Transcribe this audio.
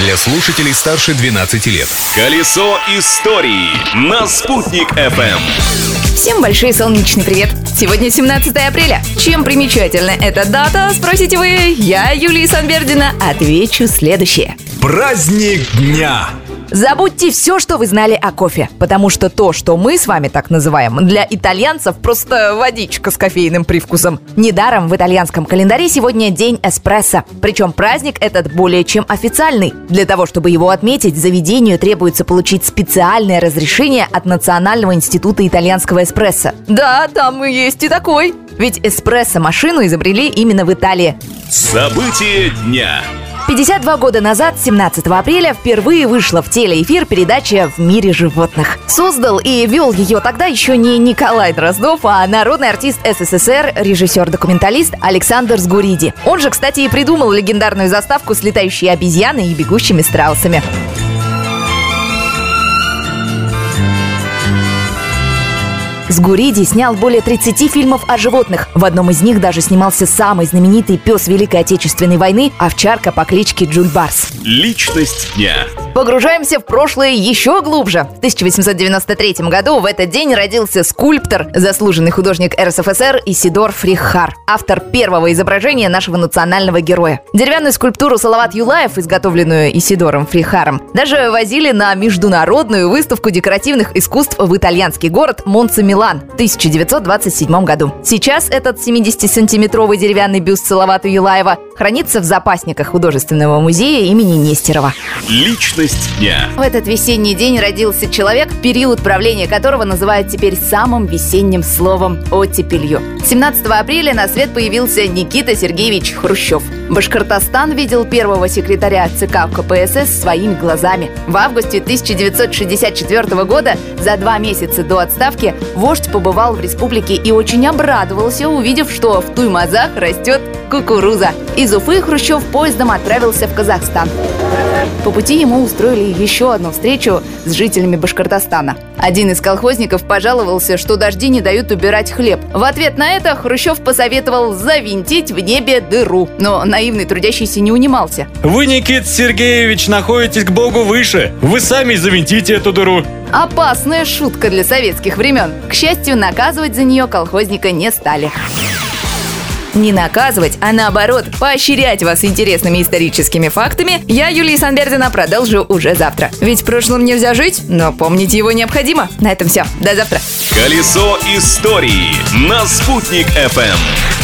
для слушателей старше 12 лет. Колесо истории на «Спутник FM. Всем большой солнечный привет! Сегодня 17 апреля. Чем примечательна эта дата, спросите вы? Я, Юлия Санбердина, отвечу следующее. Праздник дня! Забудьте все, что вы знали о кофе, потому что то, что мы с вами так называем, для итальянцев просто водичка с кофейным привкусом. Недаром в итальянском календаре сегодня день эспрессо. Причем праздник этот более чем официальный. Для того, чтобы его отметить, заведению требуется получить специальное разрешение от Национального института итальянского эспрессо. Да, там и есть и такой. Ведь эспрессо-машину изобрели именно в Италии. События дня. 52 года назад, 17 апреля, впервые вышла в телеэфир передача «В мире животных». Создал и вел ее тогда еще не Николай Дроздов, а народный артист СССР, режиссер-документалист Александр Сгуриди. Он же, кстати, и придумал легендарную заставку с летающей обезьяной и бегущими страусами. Сгуриди снял более 30 фильмов о животных. В одном из них даже снимался самый знаменитый пес Великой Отечественной войны – овчарка по кличке Джуль Барс. Личность дня. Погружаемся в прошлое еще глубже. В 1893 году в этот день родился скульптор, заслуженный художник РСФСР Исидор Фрихар, автор первого изображения нашего национального героя. Деревянную скульптуру Салават Юлаев, изготовленную Исидором Фрихаром, даже возили на международную выставку декоративных искусств в итальянский город Монце-Милан в 1927 году. Сейчас этот 70-сантиметровый деревянный бюст Салавата Юлаева хранится в запасниках художественного музея имени Нестерова. Личность дня. В этот весенний день родился человек, период правления которого называют теперь самым весенним словом «оттепелью». 17 апреля на свет появился Никита Сергеевич Хрущев. Башкортостан видел первого секретаря ЦК КПСС своими глазами. В августе 1964 года, за два месяца до отставки, вождь побывал в республике и очень обрадовался, увидев, что в Туймазах растет кукуруза. Из Уфы Хрущев поездом отправился в Казахстан. По пути ему устроили еще одну встречу с жителями Башкортостана. Один из колхозников пожаловался, что дожди не дают убирать хлеб. В ответ на это Хрущев посоветовал завинтить в небе дыру. Но наивный трудящийся не унимался. Вы, Никит Сергеевич, находитесь к Богу выше. Вы сами завинтите эту дыру. Опасная шутка для советских времен. К счастью, наказывать за нее колхозника не стали. Не наказывать, а наоборот, поощрять вас интересными историческими фактами, я, Юлия Санбердина, продолжу уже завтра. Ведь в прошлом нельзя жить, но помнить его необходимо. На этом все. До завтра. Колесо истории на «Спутник FM.